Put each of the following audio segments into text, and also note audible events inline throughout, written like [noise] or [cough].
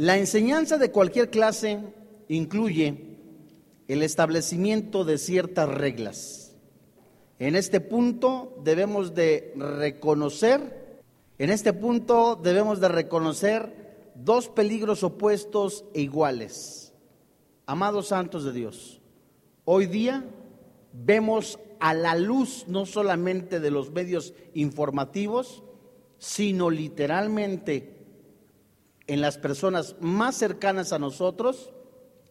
La enseñanza de cualquier clase incluye el establecimiento de ciertas reglas. En este punto debemos de reconocer, en este punto debemos de reconocer dos peligros opuestos e iguales. Amados santos de Dios, hoy día vemos a la luz no solamente de los medios informativos, sino literalmente en las personas más cercanas a nosotros,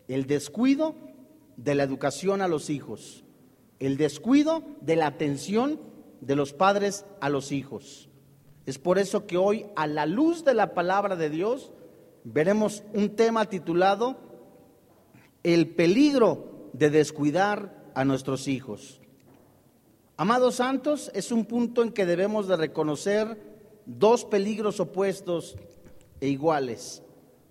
el descuido de la educación a los hijos, el descuido de la atención de los padres a los hijos. Es por eso que hoy, a la luz de la palabra de Dios, veremos un tema titulado El peligro de descuidar a nuestros hijos. Amados santos, es un punto en que debemos de reconocer dos peligros opuestos e iguales.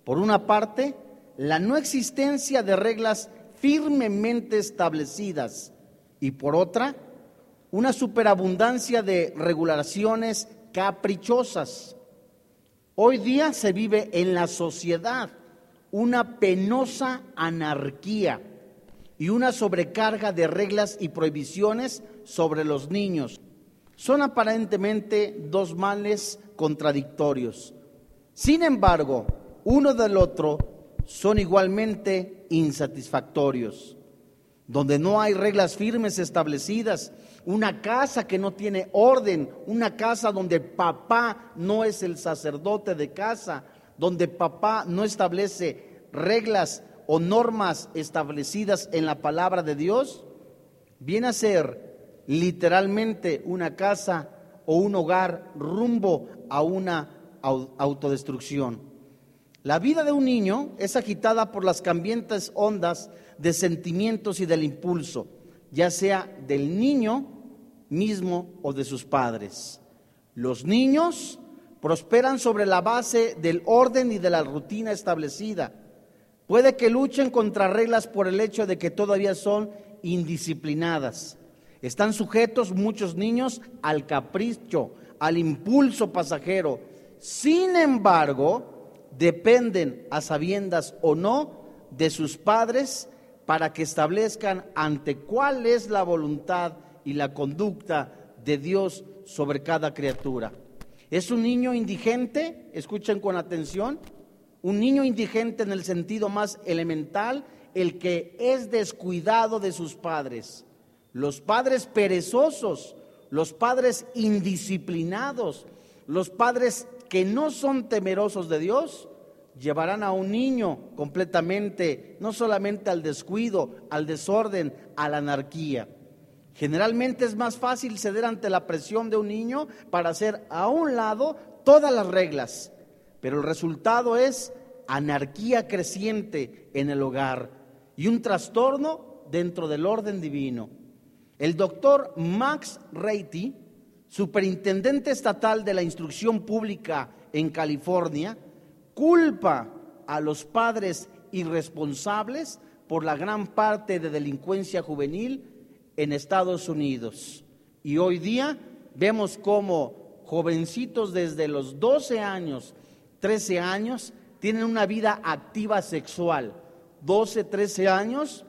Por una parte, la no existencia de reglas firmemente establecidas y por otra, una superabundancia de regulaciones caprichosas. Hoy día se vive en la sociedad una penosa anarquía y una sobrecarga de reglas y prohibiciones sobre los niños. Son aparentemente dos males contradictorios. Sin embargo, uno del otro son igualmente insatisfactorios. Donde no hay reglas firmes establecidas, una casa que no tiene orden, una casa donde papá no es el sacerdote de casa, donde papá no establece reglas o normas establecidas en la palabra de Dios, viene a ser literalmente una casa o un hogar rumbo a una autodestrucción. La vida de un niño es agitada por las cambiantes ondas de sentimientos y del impulso, ya sea del niño mismo o de sus padres. Los niños prosperan sobre la base del orden y de la rutina establecida Puede que luchen contra reglas por el hecho de que todavía son indisciplinadas. Están sujetos muchos niños al capricho, al impulso pasajero. Sin embargo, dependen a sabiendas o no de sus padres para que establezcan ante cuál es la voluntad y la conducta de Dios sobre cada criatura. ¿Es un niño indigente? Escuchen con atención un niño indigente en el sentido más elemental, el que es descuidado de sus padres. Los padres perezosos, los padres indisciplinados, los padres que no son temerosos de Dios, llevarán a un niño completamente, no solamente al descuido, al desorden, a la anarquía. Generalmente es más fácil ceder ante la presión de un niño para hacer a un lado todas las reglas pero el resultado es anarquía creciente en el hogar y un trastorno dentro del orden divino. El doctor Max Reiti, superintendente estatal de la instrucción pública en California, culpa a los padres irresponsables por la gran parte de delincuencia juvenil en Estados Unidos. Y hoy día vemos cómo jovencitos desde los 12 años 13 años tienen una vida activa sexual. 12, 13 años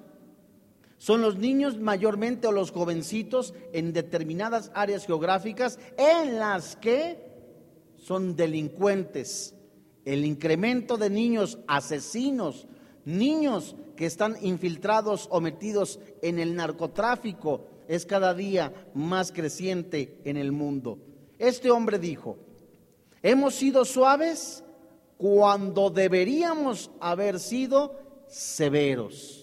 son los niños mayormente o los jovencitos en determinadas áreas geográficas en las que son delincuentes. El incremento de niños asesinos, niños que están infiltrados o metidos en el narcotráfico es cada día más creciente en el mundo. Este hombre dijo, Hemos sido suaves cuando deberíamos haber sido severos.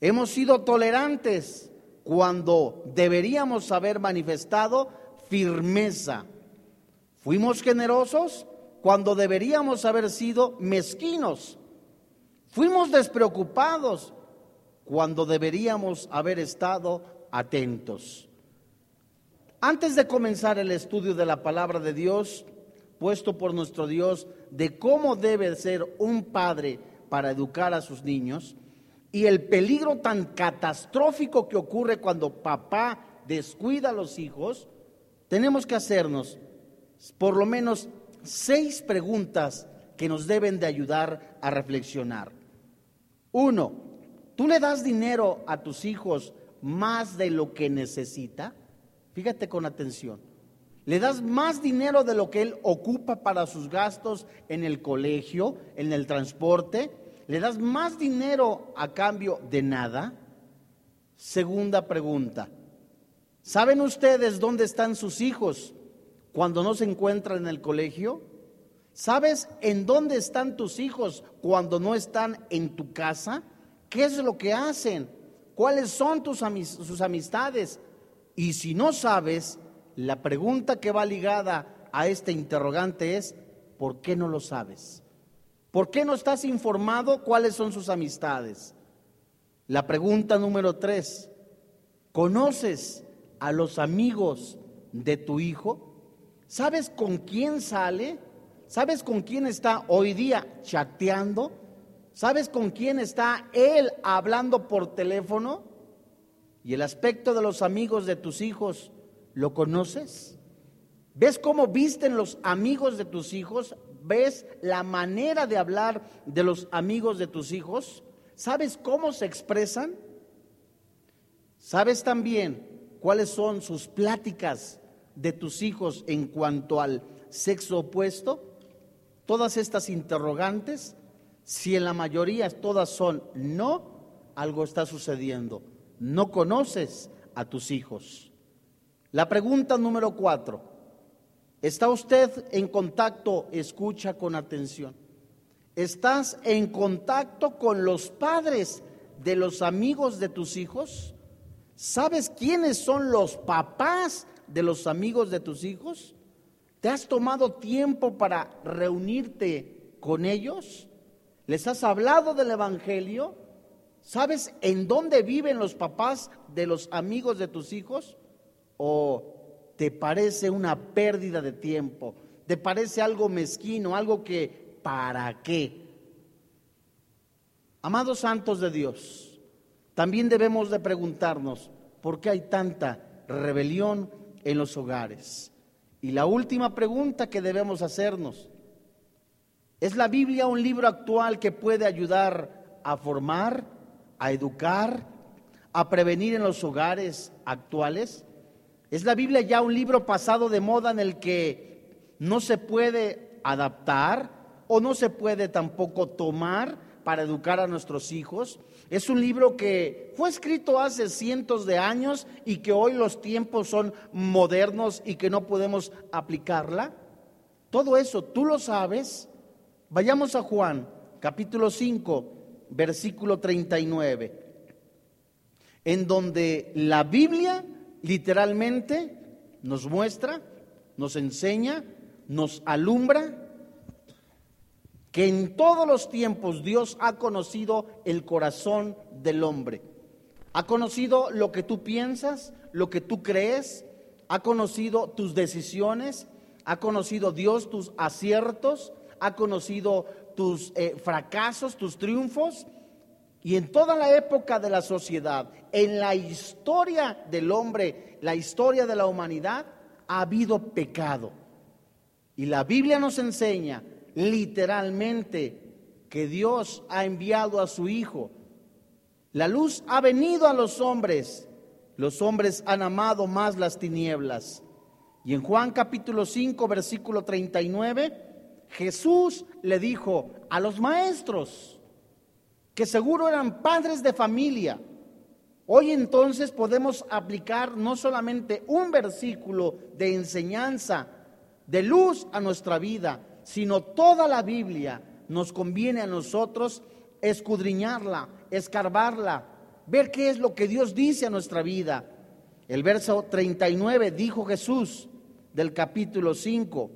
Hemos sido tolerantes cuando deberíamos haber manifestado firmeza. Fuimos generosos cuando deberíamos haber sido mezquinos. Fuimos despreocupados cuando deberíamos haber estado atentos. Antes de comenzar el estudio de la palabra de Dios, puesto por nuestro Dios, de cómo debe ser un padre para educar a sus niños, y el peligro tan catastrófico que ocurre cuando papá descuida a los hijos, tenemos que hacernos por lo menos seis preguntas que nos deben de ayudar a reflexionar. Uno, ¿tú le das dinero a tus hijos más de lo que necesita? Fíjate con atención. Le das más dinero de lo que él ocupa para sus gastos en el colegio, en el transporte. Le das más dinero a cambio de nada. Segunda pregunta. ¿Saben ustedes dónde están sus hijos cuando no se encuentran en el colegio? ¿Sabes en dónde están tus hijos cuando no están en tu casa? ¿Qué es lo que hacen? ¿Cuáles son tus sus amistades? Y si no sabes, la pregunta que va ligada a este interrogante es, ¿por qué no lo sabes? ¿Por qué no estás informado cuáles son sus amistades? La pregunta número tres, ¿conoces a los amigos de tu hijo? ¿Sabes con quién sale? ¿Sabes con quién está hoy día chateando? ¿Sabes con quién está él hablando por teléfono? Y el aspecto de los amigos de tus hijos, ¿lo conoces? ¿Ves cómo visten los amigos de tus hijos? ¿Ves la manera de hablar de los amigos de tus hijos? ¿Sabes cómo se expresan? ¿Sabes también cuáles son sus pláticas de tus hijos en cuanto al sexo opuesto? Todas estas interrogantes, si en la mayoría todas son no, algo está sucediendo. No conoces a tus hijos. La pregunta número cuatro. ¿Está usted en contacto? Escucha con atención. ¿Estás en contacto con los padres de los amigos de tus hijos? ¿Sabes quiénes son los papás de los amigos de tus hijos? ¿Te has tomado tiempo para reunirte con ellos? ¿Les has hablado del Evangelio? ¿Sabes en dónde viven los papás de los amigos de tus hijos? ¿O te parece una pérdida de tiempo? ¿Te parece algo mezquino, algo que, ¿para qué? Amados santos de Dios, también debemos de preguntarnos, ¿por qué hay tanta rebelión en los hogares? Y la última pregunta que debemos hacernos, ¿es la Biblia un libro actual que puede ayudar a formar, a educar, a prevenir en los hogares actuales? ¿Es la Biblia ya un libro pasado de moda en el que no se puede adaptar o no se puede tampoco tomar para educar a nuestros hijos? Es un libro que fue escrito hace cientos de años y que hoy los tiempos son modernos y que no podemos aplicarla. Todo eso, ¿tú lo sabes? Vayamos a Juan, capítulo 5, versículo 39, en donde la Biblia literalmente nos muestra, nos enseña, nos alumbra que en todos los tiempos Dios ha conocido el corazón del hombre. Ha conocido lo que tú piensas, lo que tú crees, ha conocido tus decisiones, ha conocido Dios tus aciertos, ha conocido tus eh, fracasos, tus triunfos. Y en toda la época de la sociedad, en la historia del hombre, la historia de la humanidad, ha habido pecado. Y la Biblia nos enseña literalmente que Dios ha enviado a su Hijo. La luz ha venido a los hombres. Los hombres han amado más las tinieblas. Y en Juan capítulo 5, versículo 39, Jesús le dijo a los maestros, que seguro eran padres de familia, hoy entonces podemos aplicar no solamente un versículo de enseñanza, de luz a nuestra vida, sino toda la Biblia nos conviene a nosotros escudriñarla, escarbarla, ver qué es lo que Dios dice a nuestra vida. El verso 39 dijo Jesús del capítulo 5,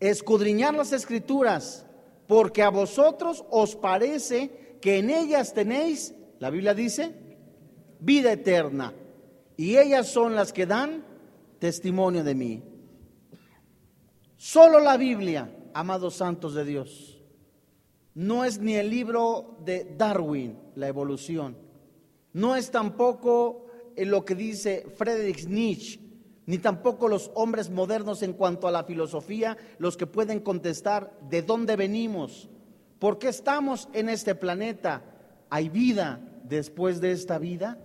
escudriñar las escrituras, porque a vosotros os parece que en ellas tenéis, la Biblia dice, vida eterna, y ellas son las que dan testimonio de mí. Solo la Biblia, amados santos de Dios, no es ni el libro de Darwin, la evolución, no es tampoco lo que dice Friedrich Nietzsche, ni tampoco los hombres modernos en cuanto a la filosofía, los que pueden contestar de dónde venimos, por qué estamos en este planeta, hay vida después de esta vida.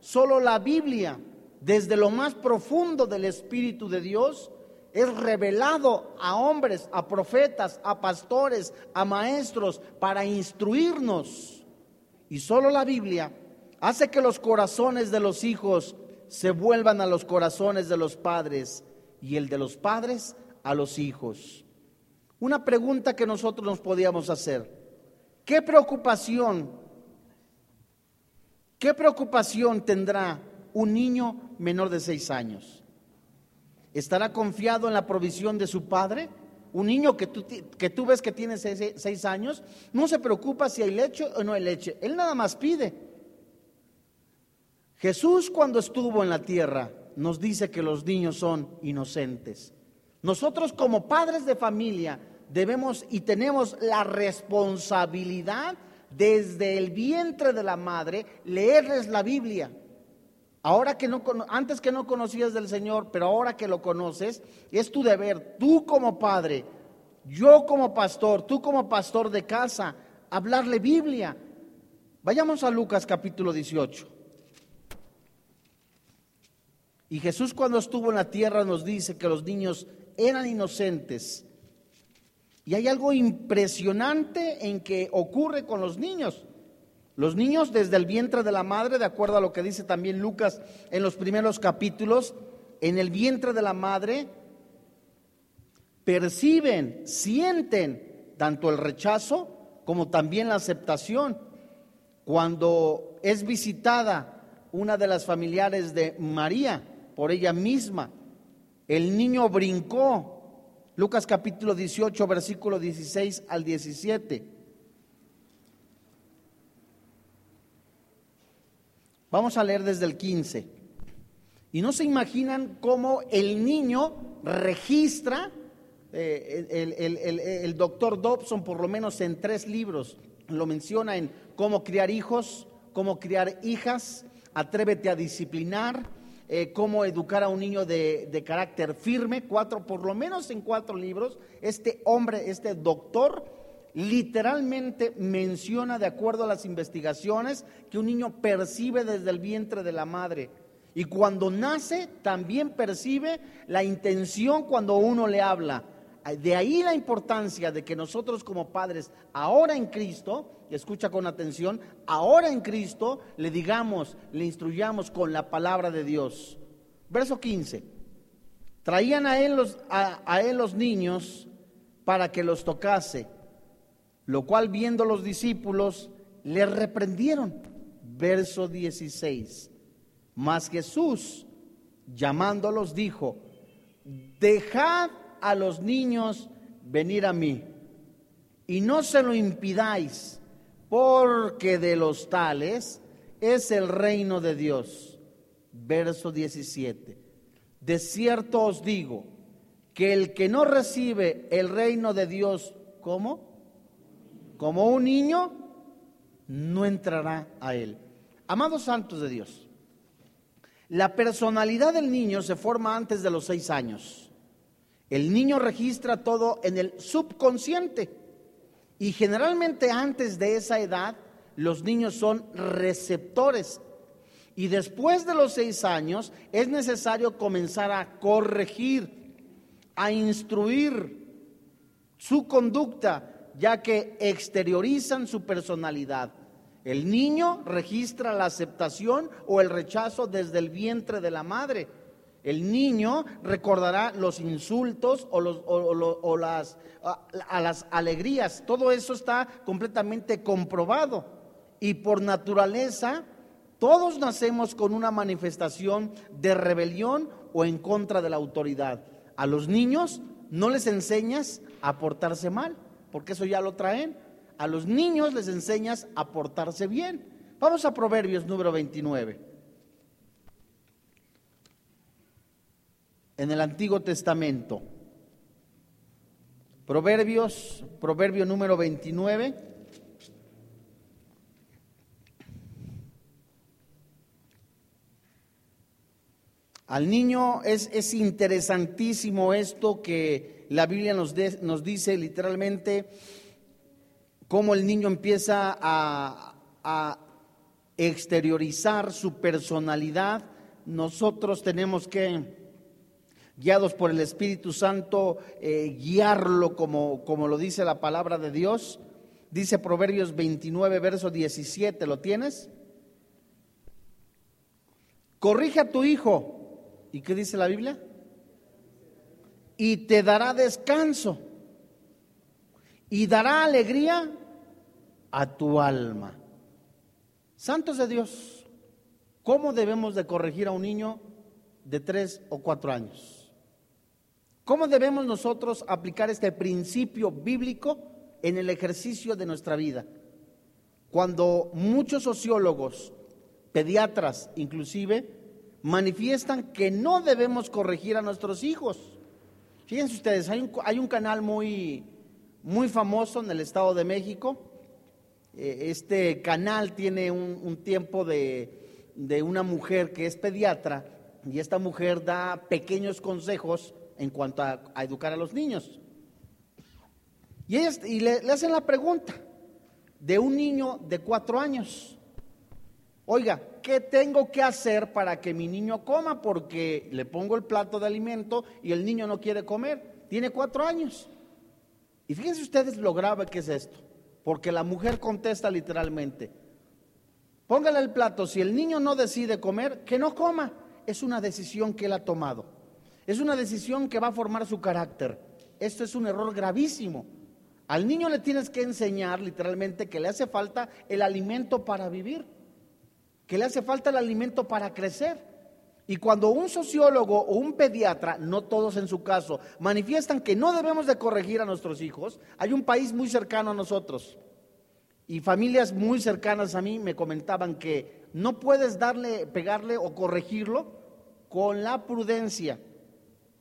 Solo la Biblia, desde lo más profundo del Espíritu de Dios, es revelado a hombres, a profetas, a pastores, a maestros, para instruirnos. Y solo la Biblia hace que los corazones de los hijos se vuelvan a los corazones de los padres y el de los padres a los hijos. Una pregunta que nosotros nos podíamos hacer. ¿Qué preocupación, qué preocupación tendrá un niño menor de seis años? ¿Estará confiado en la provisión de su padre? Un niño que tú, que tú ves que tiene seis, años no se preocupa si hay leche o no hay leche. Él nada más pide. Jesús cuando estuvo en la tierra nos dice que los niños son inocentes. Nosotros como padres de familia debemos y tenemos la responsabilidad desde el vientre de la madre leerles la Biblia. Ahora que no antes que no conocías del Señor, pero ahora que lo conoces, es tu deber, tú como padre, yo como pastor, tú como pastor de casa, hablarle Biblia. Vayamos a Lucas capítulo 18. Y Jesús cuando estuvo en la tierra nos dice que los niños eran inocentes. Y hay algo impresionante en que ocurre con los niños. Los niños desde el vientre de la madre, de acuerdo a lo que dice también Lucas en los primeros capítulos, en el vientre de la madre, perciben, sienten tanto el rechazo como también la aceptación. Cuando es visitada una de las familiares de María por ella misma, el niño brincó. Lucas capítulo 18, versículo 16 al 17. Vamos a leer desde el 15. Y no se imaginan cómo el niño registra, eh, el, doctor Dobson por lo menos en tres libros lo menciona en cómo criar hijos, cómo criar hijas, atrévete a disciplinar, eh, cómo educar a un niño de, de, carácter firme, cuatro, por lo menos en cuatro libros, este hombre, este doctor, literalmente menciona, de acuerdo a las investigaciones, que un niño percibe desde el vientre de la madre. Y cuando nace, también percibe la intención cuando uno le habla. De ahí la importancia de que nosotros como padres, ahora en Cristo, escucha con atención, ahora en Cristo le digamos, le instruyamos con la palabra de Dios. Verso 15. Traían a él los, a él los niños para que los tocase lo cual viendo los discípulos le reprendieron. Verso 16. Mas Jesús, llamándolos, dijo, dejad a los niños venir a mí y no se lo impidáis, porque de los tales es el reino de Dios. Verso 17. De cierto os digo que el que no recibe el reino de Dios, ¿cómo? como un niño, no entrará a él. Amados santos de Dios, la personalidad del niño se forma antes de los seis años. El niño registra todo en el subconsciente y generalmente antes de esa edad los niños son receptores y después de los seis años es necesario comenzar a corregir, a instruir su conducta ya que exteriorizan su personalidad. El niño registra la aceptación o el rechazo desde el vientre de la madre. El niño recordará los insultos o, las, a las alegrías. Todo eso está completamente comprobado. Y por naturaleza, todos nacemos con una manifestación de rebelión o en contra de la autoridad. A los niños no les enseñas a portarse mal porque eso ya lo traen. A los niños les enseñas a portarse bien. Vamos a Proverbios número 29. En el Antiguo Testamento. Proverbios, proverbio número 29. Al niño es, es interesantísimo esto que la Biblia nos, nos dice literalmente, cómo el niño empieza a, a exteriorizar su personalidad. Nosotros tenemos que guiados por el Espíritu Santo, eh, guiarlo como, como lo dice la palabra de Dios. Dice Proverbios 29, verso 17, ¿lo tienes? Corrige a tu hijo ¿Y qué dice la Biblia? Y te dará descanso. Y dará alegría a tu alma. Santos de Dios, ¿cómo debemos de corregir a un niño de tres o cuatro años? ¿Cómo debemos nosotros aplicar este principio bíblico en el ejercicio de nuestra vida? Cuando muchos sociólogos, pediatras inclusive, manifiestan que no debemos corregir a nuestros hijos. Fíjense ustedes, hay un, hay un canal muy, muy famoso en el Estado de México. Eh, este canal tiene un, tiempo de, de, una mujer que es pediatra y esta mujer da pequeños consejos en cuanto a, educar a los niños. Y, y le, le hacen la pregunta de un niño de cuatro años. Oiga, ¿qué tengo que hacer para que mi niño coma? Porque le pongo el plato de alimento y el niño no quiere comer. Tiene cuatro años. Y fíjense ustedes lo grave que es esto. Porque la mujer contesta literalmente, póngale el plato, si el niño no decide comer, que no coma. Es una decisión que él ha tomado. Es una decisión que va a formar su carácter. Esto es un error gravísimo. Al niño le tienes que enseñar literalmente que le hace falta el alimento para vivir que le hace falta el alimento para crecer. Y cuando un sociólogo o un pediatra, no todos en su caso, manifiestan que no debemos de corregir a nuestros hijos, hay un país muy cercano a nosotros y familias muy cercanas a mí me comentaban que no puedes darle, pegarle o corregirlo con la prudencia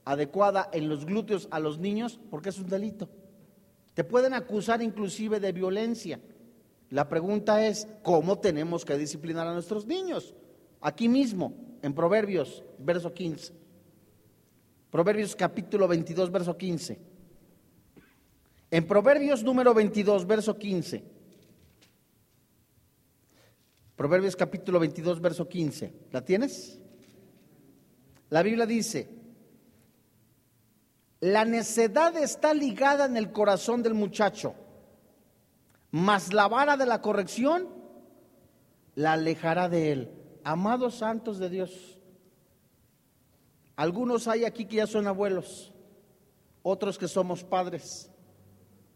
adecuada en los glúteos a los niños porque es un delito. Te pueden acusar inclusive de violencia. La pregunta es, ¿cómo tenemos que disciplinar a nuestros niños? Aquí mismo, en Proverbios, verso 15. Proverbios capítulo 22, verso 15. En Proverbios número 22, verso 15. Proverbios capítulo 22, verso 15. ¿La tienes? La Biblia dice, la necedad está ligada en el corazón del muchacho mas la vara de la corrección la alejará de él. Amados santos de Dios, algunos hay aquí que ya son abuelos, otros que somos padres,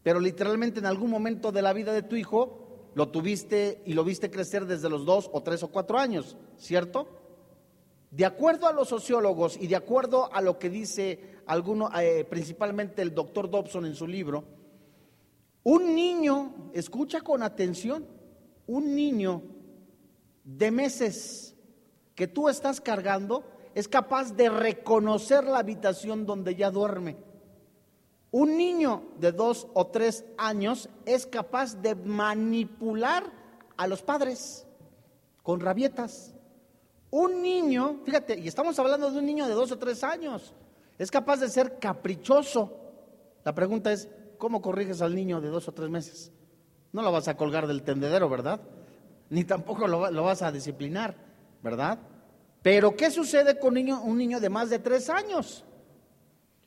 pero literalmente en algún momento de la vida de tu hijo lo tuviste y lo viste crecer desde los dos o tres o cuatro años, ¿cierto? De acuerdo a los sociólogos y de acuerdo a lo que dice alguno, eh, principalmente el doctor Dobson en su libro, un niño, escucha con atención, un niño de meses que tú estás cargando es capaz de reconocer la habitación donde ya duerme. Un niño de dos o tres años es capaz de manipular a los padres con rabietas. Un niño, fíjate, y estamos hablando de un niño de dos o tres años, es capaz de ser caprichoso. La pregunta es, ¿cómo corriges al niño de dos o tres meses? No lo vas a colgar del tendedero, ¿verdad? Ni tampoco lo, vas a disciplinar, ¿verdad? Pero ¿qué sucede con un niño de más de tres años?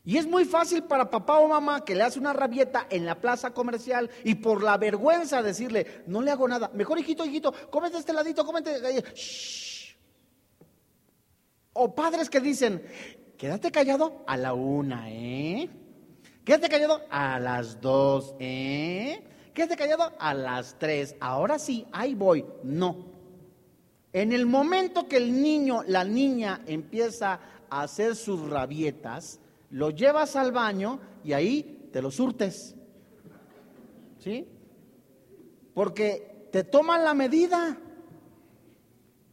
Y es muy fácil para papá o mamá que le hace una rabieta en la plaza comercial y por la vergüenza decirle, no le hago nada, mejor hijito, hijito, cómete este ladito, cómete. Shh. O padres que dicen, quédate callado a la una, ¿eh? Quédate callado a las dos, ¿eh? Quédate callado a las tres. Ahora sí, ahí voy. No. En el momento que el niño, la niña empieza a hacer sus rabietas, lo llevas al baño y ahí te lo surtes. ¿Sí? Porque te toman la medida.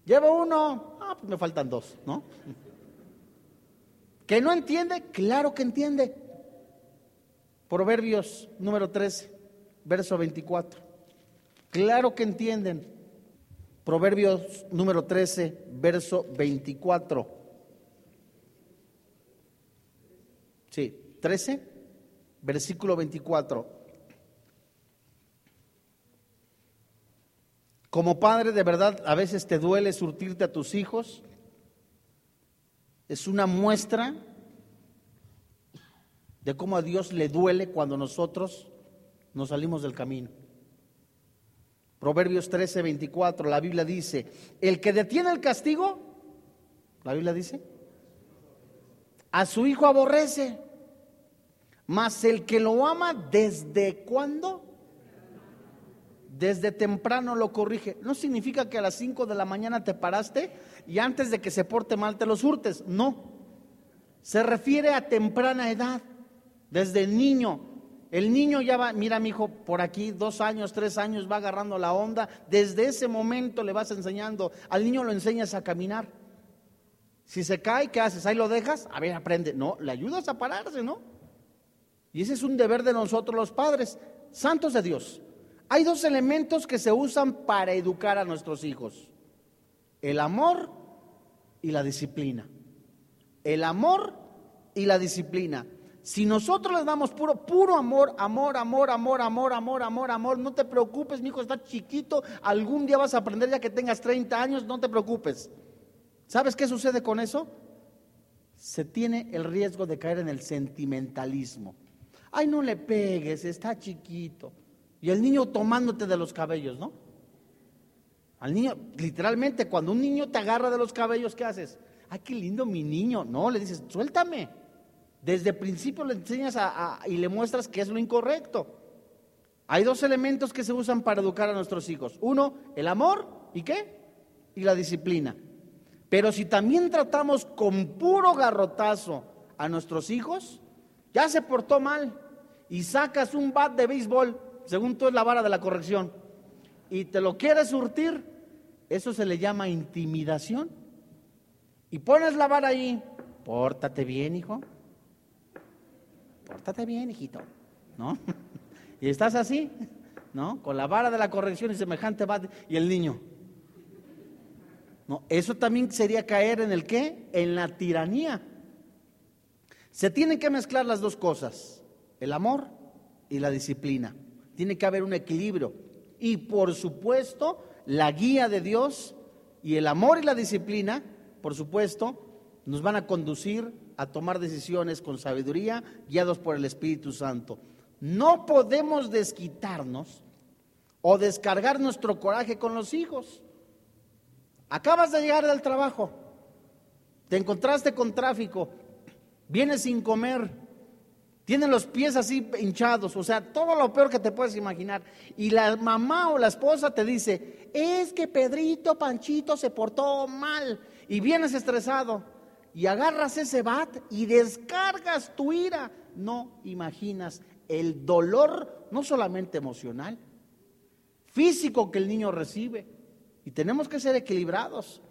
Llevo uno, Ah, pues me faltan dos, ¿no? ¿Que no entiende? Claro que entiende. Proverbios número 13, verso 24. Claro que entienden. Proverbios número 13, verso 24. Sí, 13, versículo 24. Como padre, de verdad, a veces te duele surtirte a tus hijos. Es una muestra de cómo a Dios le duele cuando nosotros nos salimos del camino. Proverbios 13, 24, la Biblia dice, el que detiene el castigo, la Biblia dice, a su hijo aborrece, mas el que lo ama, ¿desde cuándo? Desde temprano lo corrige. No significa que a las 5 de la mañana te paraste y antes de que se porte mal te los hurtes. No. Se refiere a temprana edad, desde niño. El niño ya va, mira mi hijo, por aquí dos años, tres años va agarrando la onda. Desde ese momento le vas enseñando. Al niño lo enseñas a caminar. Si se cae, ¿qué haces? Ahí lo dejas. A ver, aprende. No, le ayudas a pararse, ¿no? Y ese es un deber de nosotros los padres, santos de Dios. Hay dos elementos que se usan para educar a nuestros hijos. El amor y la disciplina. El amor y la disciplina. Si nosotros les damos puro, puro amor, amor, amor, amor, amor, amor, amor, amor, no te preocupes, mi hijo está chiquito, algún día vas a aprender ya que tengas 30 años, no te preocupes. ¿Sabes qué sucede con eso? Se tiene el riesgo de caer en el sentimentalismo. Ay, no le pegues, está chiquito. Y el niño tomándote de los cabellos, ¿no? Al niño, literalmente, cuando un niño te agarra de los cabellos, ¿qué haces? Ay, qué lindo mi niño. No, le dices, suéltame. Desde el principio le enseñas y le muestras que es lo incorrecto. Hay dos elementos que se usan para educar a nuestros hijos. Uno, el amor y qué? Y la disciplina. Pero si también tratamos con puro garrotazo a nuestros hijos, ya se portó mal y sacas un bat de béisbol, según tú es la vara de la corrección, y te lo quieres surtir, eso se le llama intimidación. Y pones la vara ahí, pórtate bien, hijo, pórtate bien, hijito, ¿no? [laughs] Y estás así, ¿no? Con la vara de la corrección y semejante va y el niño. No, eso también sería caer en el qué? En la tiranía. Se tienen que mezclar las dos cosas, el amor y la disciplina. Tiene que haber un equilibrio. Y por supuesto, la guía de Dios y el amor y la disciplina, por supuesto, nos van a conducir a tomar decisiones con sabiduría, guiados por el Espíritu Santo. No podemos desquitarnos o descargar nuestro coraje con los hijos. Acabas de llegar del trabajo, te encontraste con tráfico, vienes sin comer, tienen los pies así hinchados, o sea, todo lo peor que te puedes imaginar. Y la mamá o la esposa te dice, es que Pedrito Panchito se portó mal y vienes estresado y agarras ese bat y descargas tu ira. No imaginas el dolor, no solamente emocional, físico que el niño recibe. Y tenemos que ser equilibrados.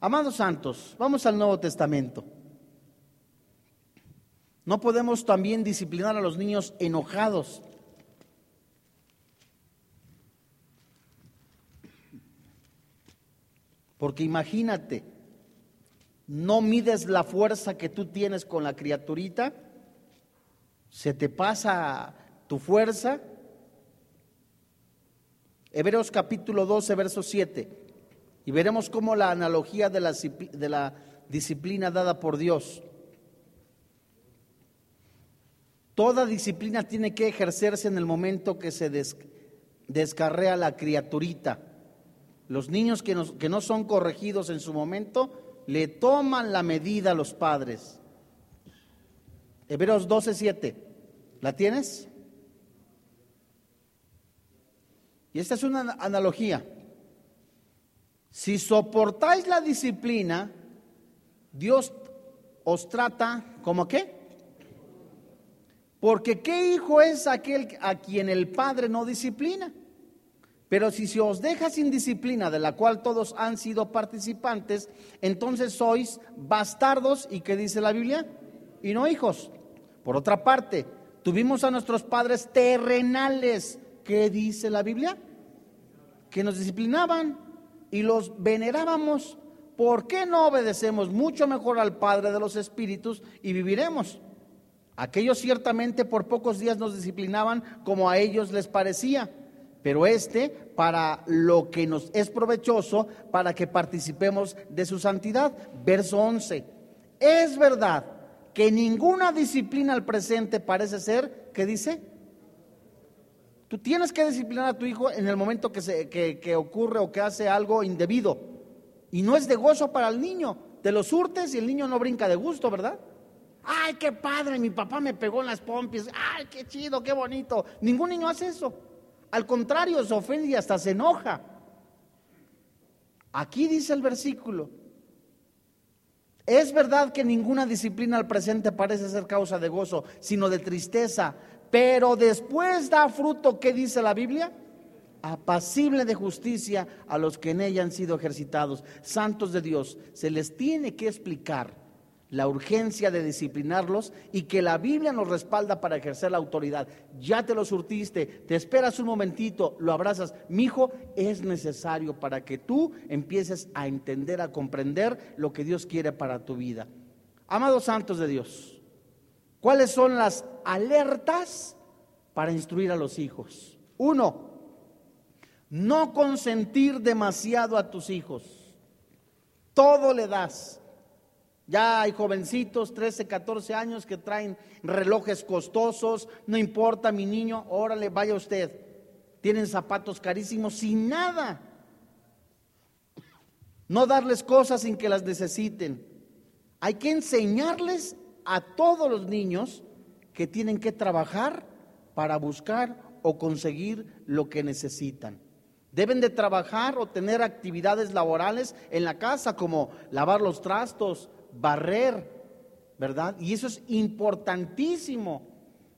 Amados santos, vamos al Nuevo Testamento. No podemos también disciplinar a los niños enojados. Porque imagínate, no mides la fuerza que tú tienes con la criaturita, se te pasa tu fuerza. Hebreos capítulo 12, verso 7. Y veremos cómo la analogía de la, de la disciplina dada por Dios. Toda disciplina tiene que ejercerse en el momento que se descarrea la criaturita. Los niños que, no son corregidos en su momento le toman la medida a los padres. Hebreos 12, 7. ¿La tienes? Y esta es una analogía. Si soportáis la disciplina, Dios os trata como qué? Porque ¿qué hijo es aquel a quien el padre no disciplina? Pero si se os deja sin disciplina, de la cual todos han sido participantes, entonces sois bastardos, ¿y qué dice la Biblia? Y no hijos. Por otra parte, tuvimos a nuestros padres terrenales, ¿qué dice la Biblia? Que nos disciplinaban y los venerábamos. ¿por qué no obedecemos mucho mejor al Padre de los Espíritus y viviremos? Aquellos ciertamente por pocos días nos disciplinaban como a ellos les parecía, pero este para lo que nos es provechoso, para que participemos de su santidad. Verso 11. Es verdad que ninguna disciplina al presente parece ser, ¿qué dice? Tú tienes que disciplinar a tu hijo en el momento que, se, que, ocurre o que hace algo indebido. Y no es de gozo para el niño. Te lo surtes y el niño no brinca de gusto, ¿verdad? Ay, qué padre, mi papá me pegó en las pompis. Ay, qué chido, qué bonito. Ningún niño hace eso. Al contrario, se ofende y hasta se enoja. Aquí dice el versículo. Es verdad que ninguna disciplina al presente parece ser causa de gozo, sino de tristeza. Pero después da fruto, ¿qué dice la Biblia? apacible de justicia a los que en ella han sido ejercitados. Santos de Dios, se les tiene que explicar la urgencia de disciplinarlos y que la Biblia nos respalda para ejercer la autoridad. Ya te lo surtiste, te esperas un momentito, lo abrazas. Mi hijo, es necesario para que tú empieces a entender, a comprender lo que Dios quiere para tu vida. Amados santos de Dios, ¿cuáles son las alertas para instruir a los hijos? Uno, no consentir demasiado a tus hijos. Todo le das ya hay jovencitos, 13, 14 años, que traen relojes costosos. No importa, mi niño, órale, vaya usted. Tienen zapatos carísimos sin nada. No darles cosas sin que las necesiten. Hay que enseñarles a todos los niños que tienen que trabajar para buscar o conseguir lo que necesitan. Deben de trabajar o tener actividades laborales en la casa como lavar los trastos, barrer, ¿verdad? Y eso es importantísimo,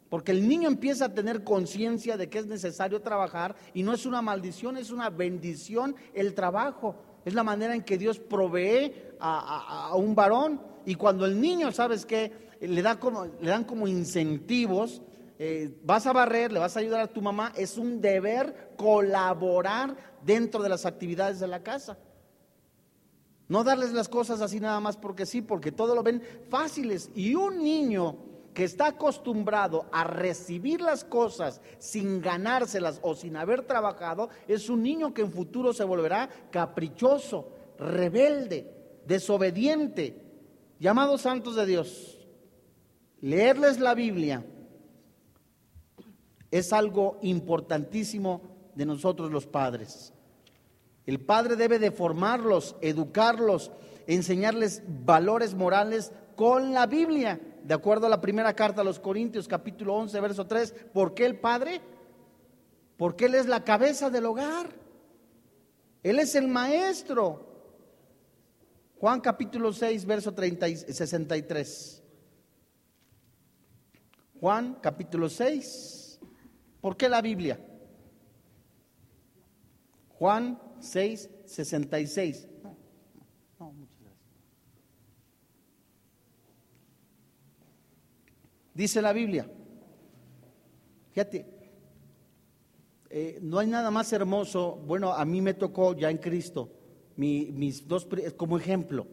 porque el niño empieza a tener conciencia de que es necesario trabajar y no es una maldición, es una bendición el trabajo. Es la manera en que Dios provee a, un varón. Y cuando el niño, ¿sabes qué? Le, da como, le dan como incentivos, eh, vas a barrer, le vas a ayudar a tu mamá, es un deber colaborar dentro de las actividades de la casa. No darles las cosas así nada más porque sí, porque todo lo ven fáciles. Y un niño que está acostumbrado a recibir las cosas sin ganárselas o sin haber trabajado, es un niño que en futuro se volverá caprichoso, rebelde, desobediente. Llamados santos de Dios, leerles la Biblia es algo importantísimo de nosotros los padres. El padre debe de formarlos, educarlos, enseñarles valores morales con la Biblia. De acuerdo a la primera carta a los Corintios, capítulo 11, verso 3, ¿por qué el padre? Porque él es la cabeza del hogar. Él es el maestro. Juan capítulo 6, verso 30 63. Juan capítulo 6. ¿Por qué la Biblia? Juan 6, 66. No, muchas gracias. Dice la Biblia, fíjate, eh, no hay nada más hermoso, bueno, a mí me tocó ya en Cristo, mis dos, como ejemplo,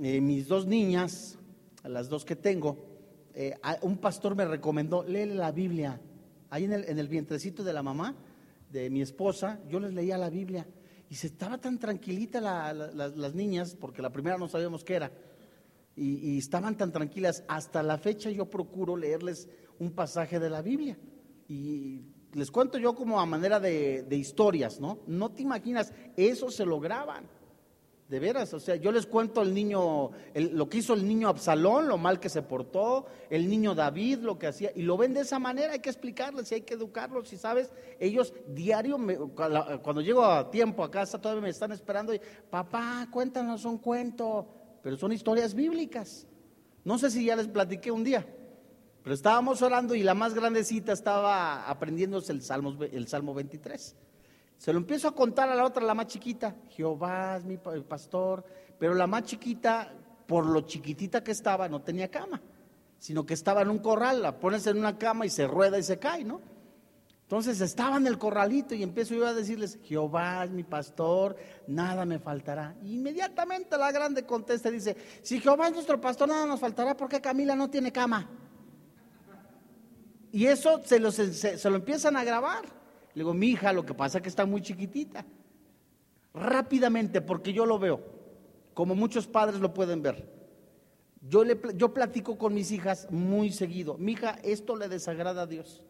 eh, mis dos niñas, las dos que tengo, eh, un pastor me recomendó, léele la Biblia, ahí en el, en el vientrecito de la mamá, de mi esposa, yo les leía la Biblia y se estaba tan tranquilita las niñas, porque la primera no sabíamos qué era, y, estaban tan tranquilas. Hasta la fecha yo procuro leerles un pasaje de la Biblia. Y les cuento yo como a manera de, de historias, ¿no? No te imaginas, eso se lograban. De veras, o sea, yo les cuento el niño, lo que hizo el niño Absalón, lo mal que se portó, el niño David, lo que hacía, y lo ven de esa manera, hay que explicarles y hay que educarlos, si sabes, ellos diario, cuando llego a tiempo a casa, todavía me están esperando y, papá, cuéntanos un cuento, pero son historias bíblicas. No sé si ya les platiqué un día, pero estábamos orando y la más grandecita estaba aprendiéndose el Salmo, el Salmo 23. Se lo empiezo a contar a la otra, la más chiquita. Jehová es mi pastor. Pero la más chiquita, por lo chiquitita que estaba, no tenía cama, sino que estaba en un corral. La pones en una cama y se rueda y se cae, ¿no? Entonces estaba en el corralito y empiezo yo a decirles, Jehová es mi pastor, nada me faltará. inmediatamente la grande contesta y dice, si Jehová es nuestro pastor, nada nos faltará porque Camila no tiene cama. Y eso se lo, se, lo empiezan a grabar. Le digo, mi hija, lo que pasa es que está muy chiquitita. Rápidamente, porque yo lo veo, como muchos padres lo pueden ver. Yo, le, yo platico con mis hijas muy seguido. Mi hija, esto le desagrada a Dios.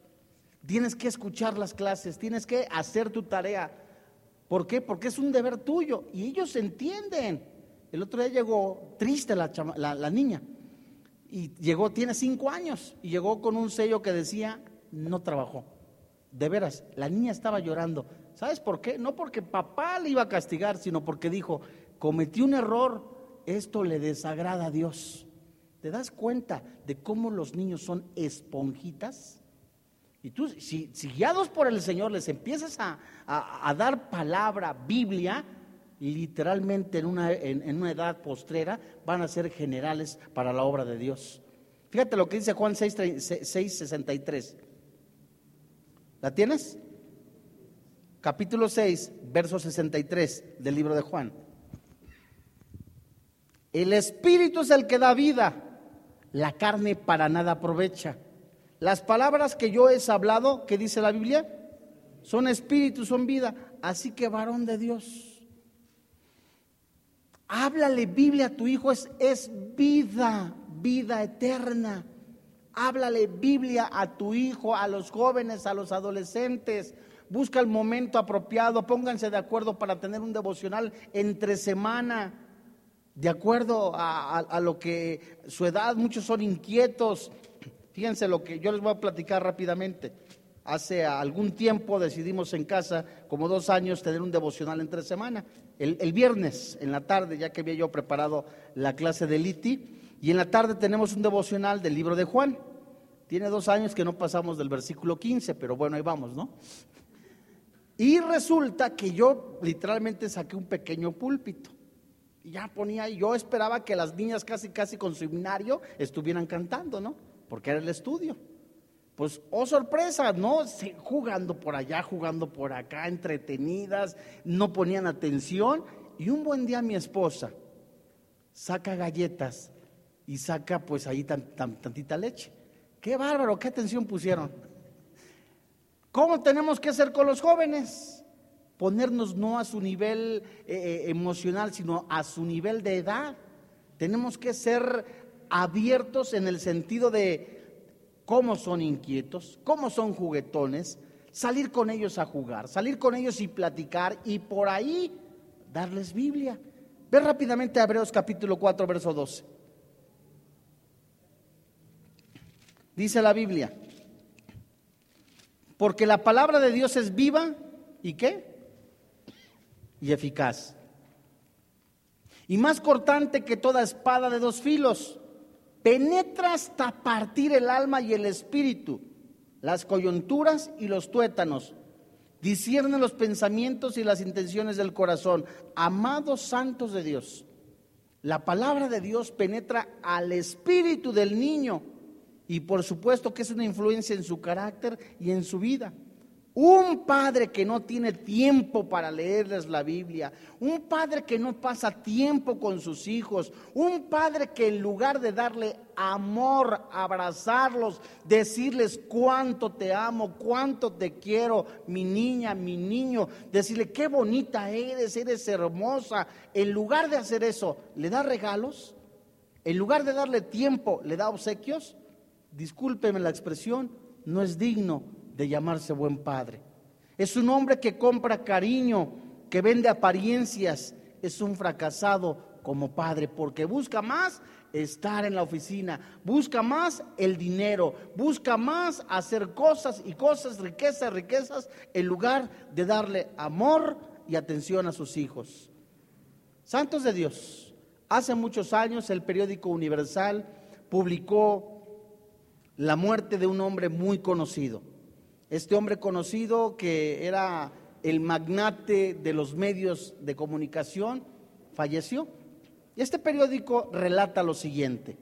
Tienes que escuchar las clases, tienes que hacer tu tarea. ¿Por qué? Porque es un deber tuyo y ellos entienden. El otro día llegó triste la, la, niña y llegó, tiene cinco años y llegó con un sello que decía, no trabajó. De veras, la niña estaba llorando. ¿Sabes por qué? No porque papá le iba a castigar, sino porque dijo, cometí un error, esto le desagrada a Dios. ¿Te das cuenta de cómo los niños son esponjitas? Y tú, si, guiados por el Señor les empiezas a, dar palabra, Biblia, literalmente en una, en, una, edad postrera van a ser generales para la obra de Dios. Fíjate lo que dice Juan 6, 6 63. ¿La tienes? Capítulo 6, verso 63 del libro de Juan. El Espíritu es el que da vida, la carne para nada aprovecha. Las palabras que yo he hablado, que dice la Biblia, son espíritu, son vida. Así que varón de Dios, háblale Biblia a tu hijo, es, es vida, vida eterna. Háblale Biblia a tu hijo, a los jóvenes, a los adolescentes. Busca el momento apropiado, pónganse de acuerdo para tener un devocional entre semana, de acuerdo a, lo que su edad, muchos son inquietos, Fíjense lo que yo les voy a platicar rápidamente. Hace algún tiempo decidimos en casa, como dos años, tener un devocional entre semana. El, viernes, en la tarde, ya que había yo preparado la clase de Liti, y en la tarde tenemos un devocional del libro de Juan. Tiene dos años que no pasamos del versículo 15, pero bueno, ahí vamos, ¿no? Y resulta que yo literalmente saqué un pequeño púlpito. Y ya ponía, yo esperaba que las niñas casi, casi con su estuvieran cantando, ¿no? porque era el estudio. Pues, oh sorpresa, ¿no? jugando por allá, jugando por acá, entretenidas, no ponían atención. Y un buen día mi esposa saca galletas y saca pues ahí tantita leche. Qué bárbaro, qué atención pusieron. ¿Cómo tenemos que hacer con los jóvenes? Ponernos no a su nivel eh, eh, emocional, sino a su nivel de edad. Tenemos que ser abiertos en el sentido de cómo son inquietos, cómo son juguetones, salir con ellos a jugar, salir con ellos y platicar y por ahí darles Biblia. Ve rápidamente a Hebreos capítulo 4, verso 12. Dice la Biblia, porque la palabra de Dios es viva y qué? Y eficaz. Y más cortante que toda espada de dos filos penetra hasta partir el alma y el espíritu, las coyunturas y los tuétanos, discierne los pensamientos y las intenciones del corazón. Amados santos de Dios, la palabra de Dios penetra al espíritu del niño y por supuesto que es una influencia en su carácter y en su vida. Un padre que no tiene tiempo para leerles la Biblia, un padre que no pasa tiempo con sus hijos, un padre que en lugar de darle amor, abrazarlos, decirles cuánto te amo, cuánto te quiero, mi niña, mi niño, decirle qué bonita eres, eres hermosa, en lugar de hacer eso, le da regalos, en lugar de darle tiempo, le da obsequios, discúlpeme la expresión, no es digno de llamarse buen padre. Es un hombre que compra cariño, que vende apariencias. Es un fracasado como padre porque busca más estar en la oficina, busca más el dinero, busca más hacer cosas y cosas, riquezas, riquezas, en lugar de darle amor y atención a sus hijos. Santos de Dios, hace muchos años el periódico Universal publicó la muerte de un hombre muy conocido este hombre conocido que era el magnate de los medios de comunicación, falleció. Y este periódico relata lo siguiente.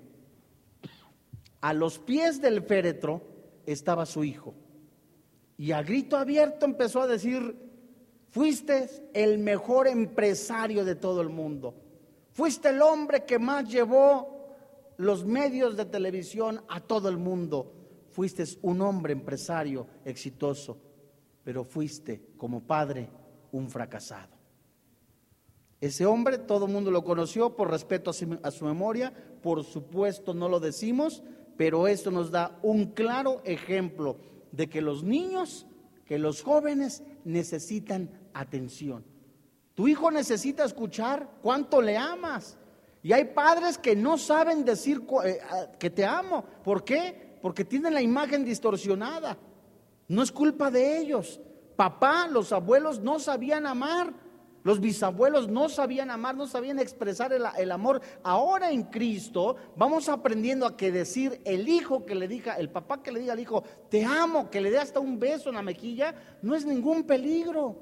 A los pies del féretro estaba su hijo Y a grito abierto empezó a decir, fuiste el mejor empresario de todo el mundo. Fuiste el hombre que más llevó los medios de televisión a todo el mundo. Fuiste un hombre empresario exitoso, pero fuiste como padre un fracasado. Ese hombre todo el mundo lo conoció por respeto a su, memoria, por supuesto no lo decimos, pero esto nos da un claro ejemplo de que los niños, que los jóvenes necesitan atención. Tu hijo necesita escuchar cuánto le amas. Y hay padres que no saben decir eh, que te amo. ¿Por qué? Porque tienen la imagen distorsionada. No es culpa de ellos. Papá, los abuelos no sabían amar. Los bisabuelos no sabían amar, no sabían expresar el, amor. Ahora en Cristo vamos aprendiendo a que decir el hijo que le diga, el papá que le diga al hijo, te amo, que le dé hasta un beso en la mejilla, no es ningún peligro.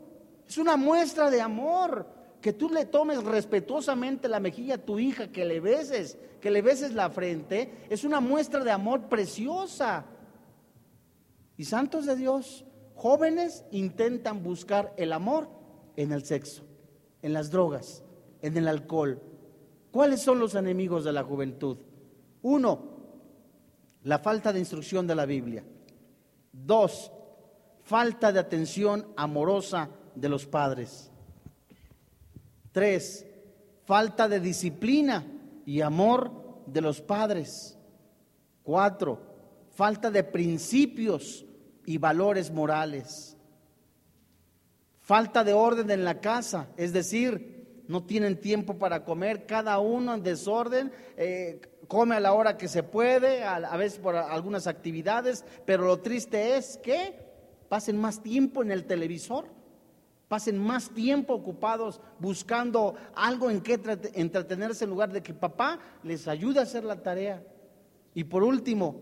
Es una muestra de amor. Que tú le tomes respetuosamente la mejilla a tu hija, que le beses, que le beses la frente, es una muestra de amor preciosa. Y santos de Dios, jóvenes intentan buscar el amor en el sexo en las drogas, en el alcohol. ¿Cuáles son los enemigos de la juventud? Uno, la falta de instrucción de la Biblia. Dos, falta de atención amorosa de los padres. Tres, falta de disciplina y amor de los padres. Cuatro, falta de principios y valores morales. Falta de orden en la casa, es decir, no tienen tiempo para comer, cada uno en desorden, eh, come a la hora que se puede, a, veces por algunas actividades, pero lo triste es que pasen más tiempo en el televisor, pasen más tiempo ocupados buscando algo en que entretenerse en lugar de que papá les ayude a hacer la tarea. Y por último,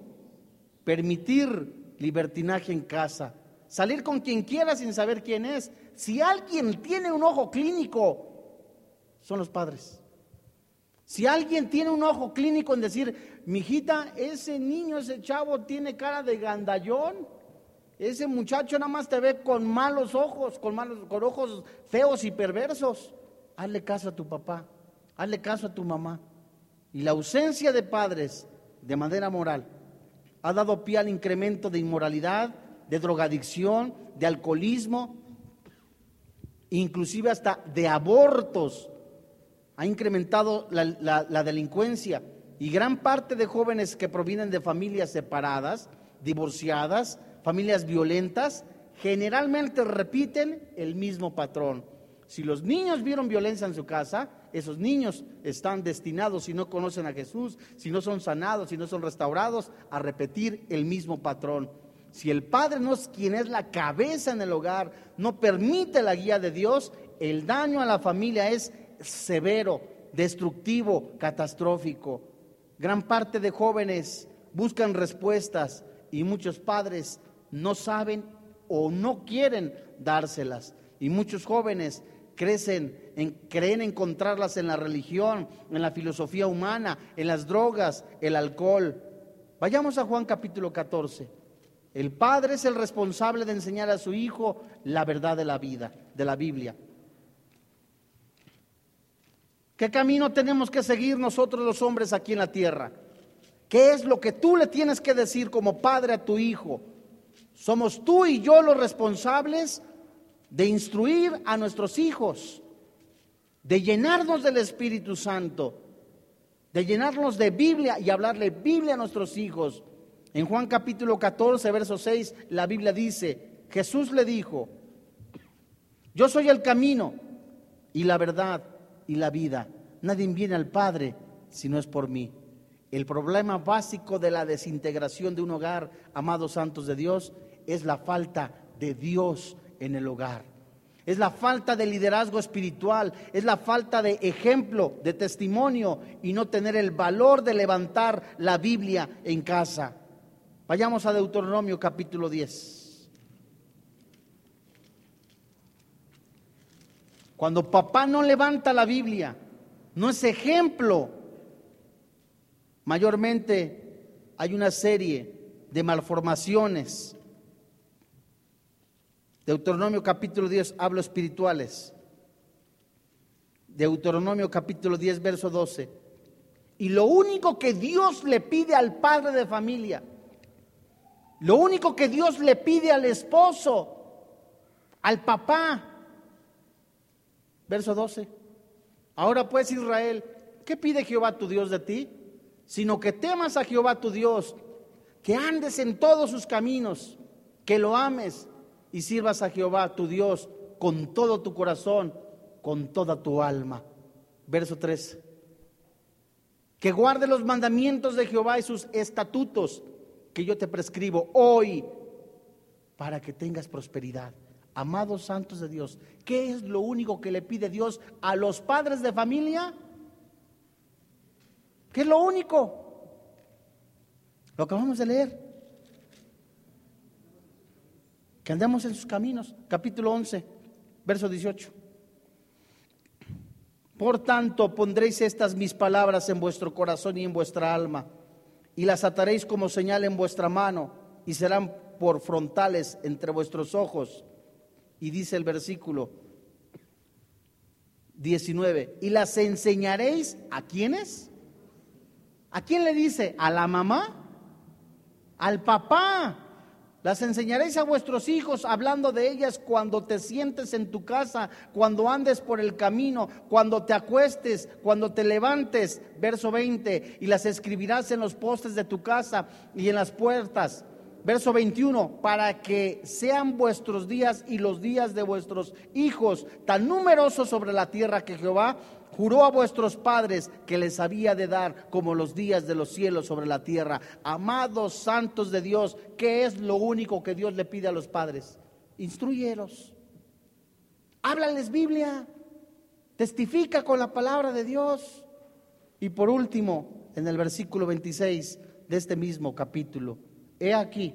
permitir libertinaje en casa, salir con quien quiera sin saber quién es, si alguien tiene un ojo clínico, son los padres. Si alguien tiene un ojo clínico en decir, mijita, ese niño, ese chavo tiene cara de gandallón, ese muchacho nada más te ve con malos ojos, con, malos, con ojos feos y perversos, hazle caso a tu papá, hazle caso a tu mamá. Y la ausencia de padres de manera moral ha dado pie al incremento de inmoralidad, de drogadicción, de alcoholismo, inclusive hasta de abortos. Ha incrementado la, delincuencia y gran parte de jóvenes que provienen de familias separadas, divorciadas, familias violentas, generalmente repiten el mismo patrón. Si los niños vieron violencia en su casa, esos niños están destinados, si no conocen a Jesús, si no son sanados, si no son restaurados, a repetir el mismo patrón. Si el padre no es quien es la cabeza en el hogar, no permite la guía de Dios, el daño a la familia es severo, destructivo, catastrófico. Gran parte de jóvenes buscan respuestas y muchos padres no saben o no quieren dárselas. Y muchos jóvenes crecen en, creen encontrarlas en la religión, en la filosofía humana, en las drogas, el alcohol. Vayamos a Juan capítulo 14. El padre es el responsable de enseñar a su hijo la verdad de la vida, de la Biblia. ¿Qué camino tenemos que seguir nosotros los hombres aquí en la tierra? ¿Qué es lo que tú le tienes que decir como padre a tu hijo? Somos tú y yo los responsables de instruir a nuestros hijos, de llenarnos del Espíritu Santo, de llenarnos de Biblia y hablarle Biblia a nuestros hijos. En Juan capítulo 14, verso 6, la Biblia dice, Jesús le dijo, yo soy el camino y la verdad y la vida. Nadie viene al Padre si no es por mí. El problema básico de la desintegración de un hogar, amados santos de Dios, es la falta de Dios en el hogar. Es la falta de liderazgo espiritual, es la falta de ejemplo, de testimonio y no tener el valor de levantar la Biblia en casa. Vayamos a Deuteronomio capítulo 10. Cuando papá no levanta la Biblia, no es ejemplo. Mayormente hay una serie de malformaciones Deuteronomio capítulo 10, hablo espirituales. Deuteronomio capítulo 10, verso 12. Y lo único que Dios le pide al padre de familia, lo único que Dios le pide al esposo, al papá, verso 12. Ahora pues Israel, ¿qué pide Jehová tu Dios de ti? Sino que temas a Jehová tu Dios, que andes en todos sus caminos, que lo ames y sirvas a Jehová tu Dios con todo tu corazón, con toda tu alma. Verso 3. Que guarde los mandamientos de Jehová y sus estatutos que yo te prescribo hoy para que tengas prosperidad. Amados santos de Dios, ¿qué es lo único que le pide Dios a los padres de familia? ¿Qué es lo único? Lo acabamos de leer. Que andemos en sus caminos. Capítulo 11, verso 18. Por tanto, pondréis estas mis palabras en vuestro corazón y en vuestra alma, y las ataréis como señal en vuestra mano, y serán por frontales entre vuestros ojos. Y dice el versículo 19, y las enseñaréis a quiénes? ¿A quién le dice? ¿A la mamá? ¿Al papá? Las enseñaréis a vuestros hijos hablando de ellas cuando te sientes en tu casa, cuando andes por el camino, cuando te acuestes, cuando te levantes. Verso 20. Y las escribirás en los postes de tu casa y en las puertas verso 21, para que sean vuestros días y los días de vuestros hijos tan numerosos sobre la tierra que Jehová juró a vuestros padres que les había de dar como los días de los cielos sobre la tierra. Amados santos de Dios, ¿qué es lo único que Dios le pide a los padres? Instruyeros. Háblales Biblia. Testifica con la palabra de Dios. Y por último, en el versículo 26 de este mismo capítulo, he aquí,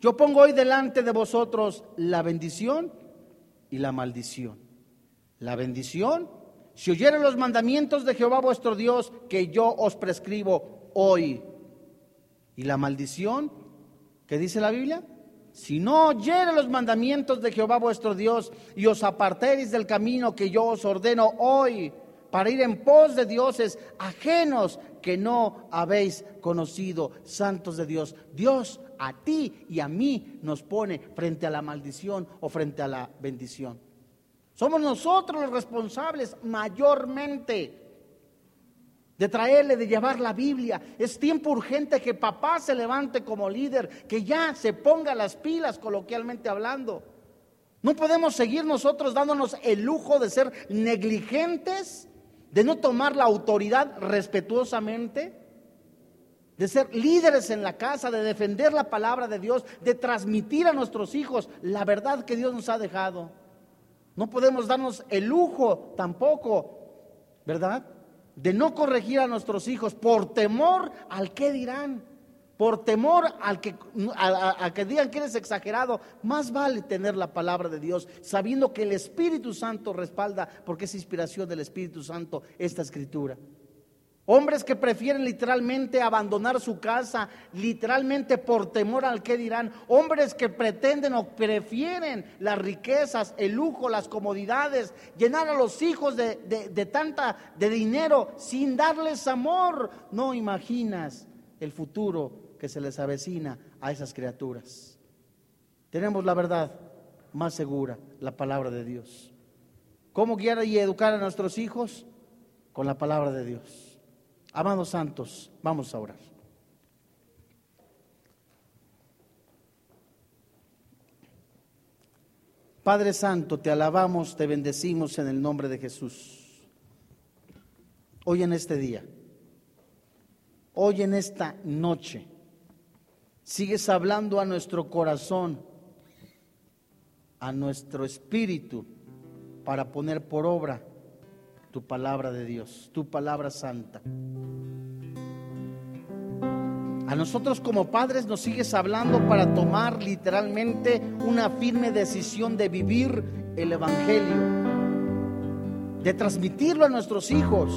yo pongo hoy delante de vosotros la bendición y la maldición. La bendición, si oyeren los mandamientos de Jehová vuestro Dios que yo os prescribo hoy. Y la maldición, ¿qué dice la Biblia? Si no oyeren los mandamientos de Jehová vuestro Dios y os apartéis del camino que yo os ordeno hoy, para ir en pos de dioses ajenos que no habéis conocido, santos de Dios. Dios a ti y a mí nos pone frente a la maldición o frente a la bendición. Somos nosotros los responsables mayormente de traerle, de llevar la Biblia. Es tiempo urgente que papá se levante como líder, que ya se ponga las pilas coloquialmente hablando. No podemos seguir nosotros dándonos el lujo de ser negligentes de no tomar la autoridad respetuosamente, de ser líderes en la casa, de defender la palabra de Dios, de transmitir a nuestros hijos la verdad que Dios nos ha dejado. No podemos darnos el lujo tampoco, ¿verdad? De no corregir a nuestros hijos por temor al que dirán por temor al que, que digan que eres exagerado, más vale tener la palabra de Dios, sabiendo que el Espíritu Santo respalda, porque es inspiración del Espíritu Santo esta escritura. Hombres que prefieren literalmente abandonar su casa, literalmente por temor al que dirán. Hombres que pretenden o prefieren las riquezas, el lujo, las comodidades, llenar a los hijos de, de tanta de dinero sin darles amor. No imaginas el futuro que se les avecina a esas criaturas. Tenemos la verdad más segura, la palabra de Dios. ¿Cómo guiar y educar a nuestros hijos? Con la palabra de Dios. Amados santos, vamos a orar. Padre Santo, te alabamos, te bendecimos en el nombre de Jesús. Hoy en este día, hoy en esta noche, sigues hablando a nuestro corazón, a nuestro espíritu, para poner por obra tu palabra de Dios, tu palabra santa. A nosotros como padres nos sigues hablando para tomar literalmente una firme decisión de vivir el Evangelio, de transmitirlo a nuestros hijos,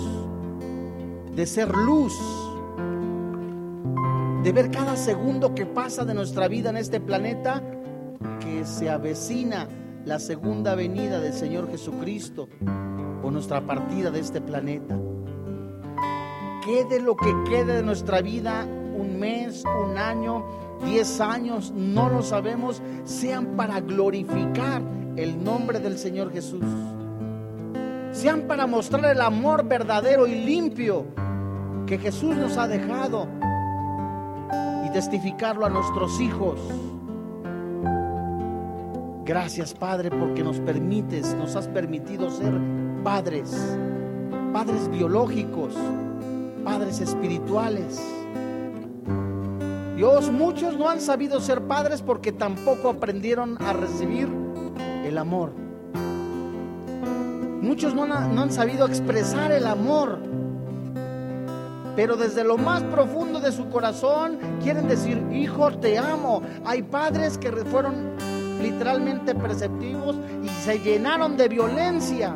de ser luz de ver cada segundo que pasa de nuestra vida en este planeta, que se avecina la segunda venida del Señor Jesucristo o nuestra partida de este planeta. Quede lo que quede de nuestra vida, un mes, un año, diez años, no lo sabemos, sean para glorificar el nombre del Señor Jesús. Sean para mostrar el amor verdadero y limpio que Jesús nos ha dejado y testificarlo a nuestros hijos. Gracias Padre porque nos permites, nos has permitido ser padres, padres biológicos, padres espirituales. Dios, muchos no han sabido ser padres porque tampoco aprendieron a recibir el amor. Muchos no han, no han sabido expresar el amor pero desde lo más profundo de su corazón quieren decir, hijo, te amo. Hay padres que fueron literalmente perceptivos y se llenaron de violencia,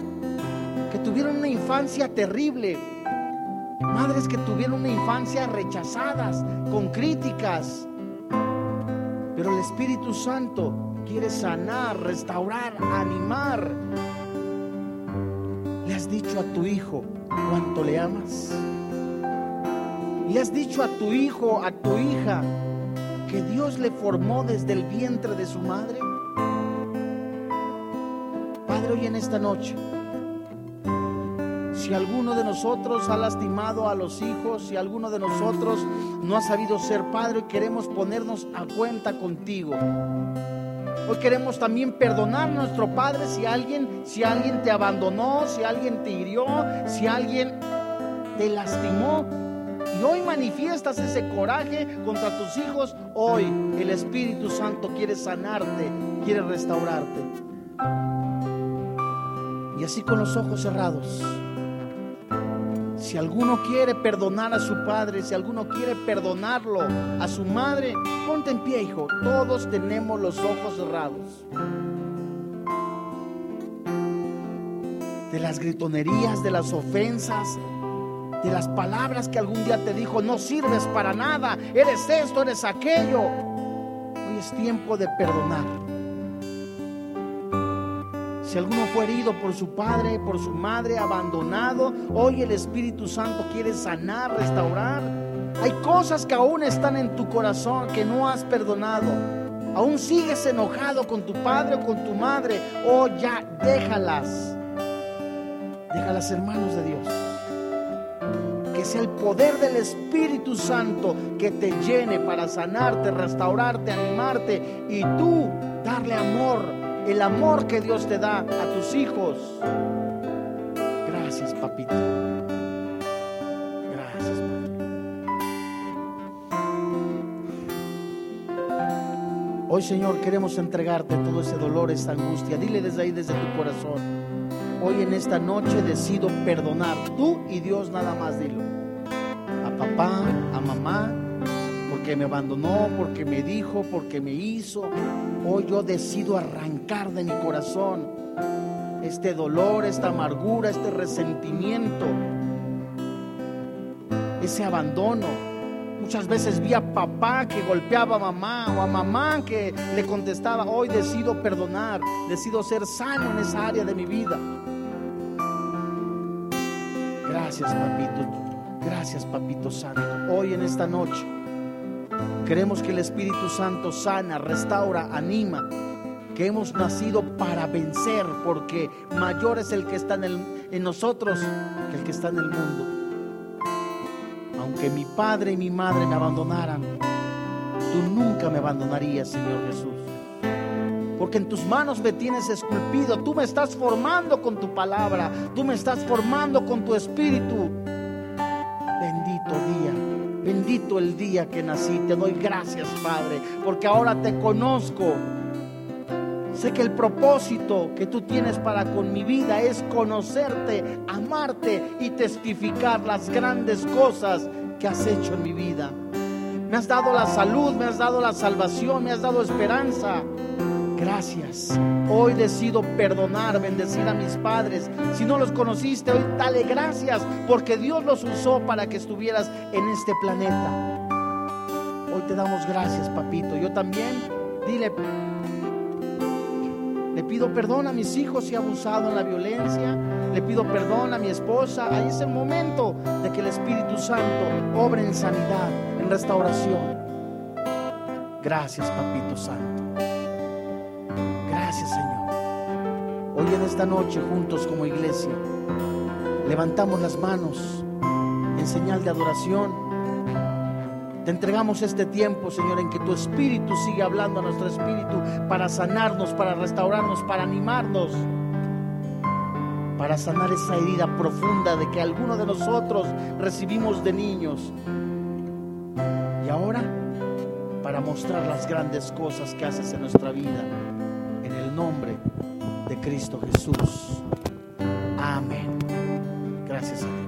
que tuvieron una infancia terrible. Madres que tuvieron una infancia rechazadas, con críticas. Pero el Espíritu Santo quiere sanar, restaurar, animar. ¿Le has dicho a tu hijo cuánto le amas? ¿Le has dicho a tu hijo, a tu hija, que Dios le formó desde el vientre de su madre? Padre, hoy en esta noche, si alguno de nosotros ha lastimado a los hijos, si alguno de nosotros no ha sabido ser padre, queremos ponernos a cuenta contigo. Hoy queremos también perdonar a nuestro Padre si alguien, si alguien te abandonó, si alguien te hirió, si alguien te lastimó. Y hoy manifiestas ese coraje contra tus hijos. Hoy el Espíritu Santo quiere sanarte, quiere restaurarte. Y así con los ojos cerrados. Si alguno quiere perdonar a su padre, si alguno quiere perdonarlo a su madre, ponte en pie, hijo. Todos tenemos los ojos cerrados. De las gritonerías, de las ofensas, de las palabras que algún día te dijo, no sirves para nada, eres esto, eres aquello. Hoy es tiempo de perdonar. Si alguno fue herido por su padre, por su madre, abandonado, hoy el Espíritu Santo quiere sanar, restaurar. Hay cosas que aún están en tu corazón que no has perdonado. Aún sigues enojado con tu padre o con tu madre. Oh, ya, déjalas. Déjalas, hermanos de Dios que sea el poder del Espíritu Santo que te llene para sanarte, restaurarte, animarte y tú darle amor, el amor que Dios te da a tus hijos. Gracias, papito. Gracias, Hoy, Señor, queremos entregarte todo ese dolor, esa angustia. Dile desde ahí, desde tu corazón hoy en esta noche decido perdonar. Tú y Dios nada más, dilo. A papá, a mamá, me abandonó, porque me dijo, porque me hizo. Hoy yo decido arrancar de mi corazón este dolor, esta amargura, este resentimiento, ese abandono. Muchas veces vi a papá que golpeaba a mamá o a mamá que le contestaba. Hoy decido perdonar, decido ser sano en esa área de mi vida. Gracias, papito. Gracias, papito santo. Hoy en esta noche queremos que el Espíritu Santo sana, restaura, anima. Que hemos nacido para vencer, porque mayor es el que está en, en nosotros que el que está en el mundo. Aunque mi padre y mi madre me abandonaran, tú nunca me abandonarías, Señor Jesús porque en tus manos me tienes esculpido. Tú me estás formando con tu palabra, tú me estás formando con tu espíritu. Bendito el día que nací. Te doy gracias, Padre, porque ahora te conozco. Sé que el propósito que tú tienes para con mi vida es conocerte, amarte y testificar las grandes cosas que has hecho en mi vida. Me has dado la salud, me has dado la salvación, me has dado esperanza. Gracias. Hoy decido perdonar, bendecir a mis padres. Si no los conociste, hoy dale gracias porque Dios los usó para que estuvieras en este planeta. Hoy te damos gracias, papito. Yo también, dile, pido perdón a mis hijos si he abusado en la violencia. Le pido perdón a mi esposa. Ahí es el momento de que el Espíritu Santo obre en sanidad, en restauración. Gracias, Papito Santo. Gracias, Señor. Hoy en esta noche, juntos como iglesia, levantamos las manos en señal de adoración te entregamos este tiempo, Señor, en que tu Espíritu sigue hablando a nuestro Espíritu para sanarnos, para restaurarnos, para animarnos, para sanar esa herida profunda de que alguno de nosotros recibimos de niños. Y ahora, para mostrar las grandes cosas que haces en nuestra vida, nombre de Cristo Jesús. Amén. Gracias a Dios.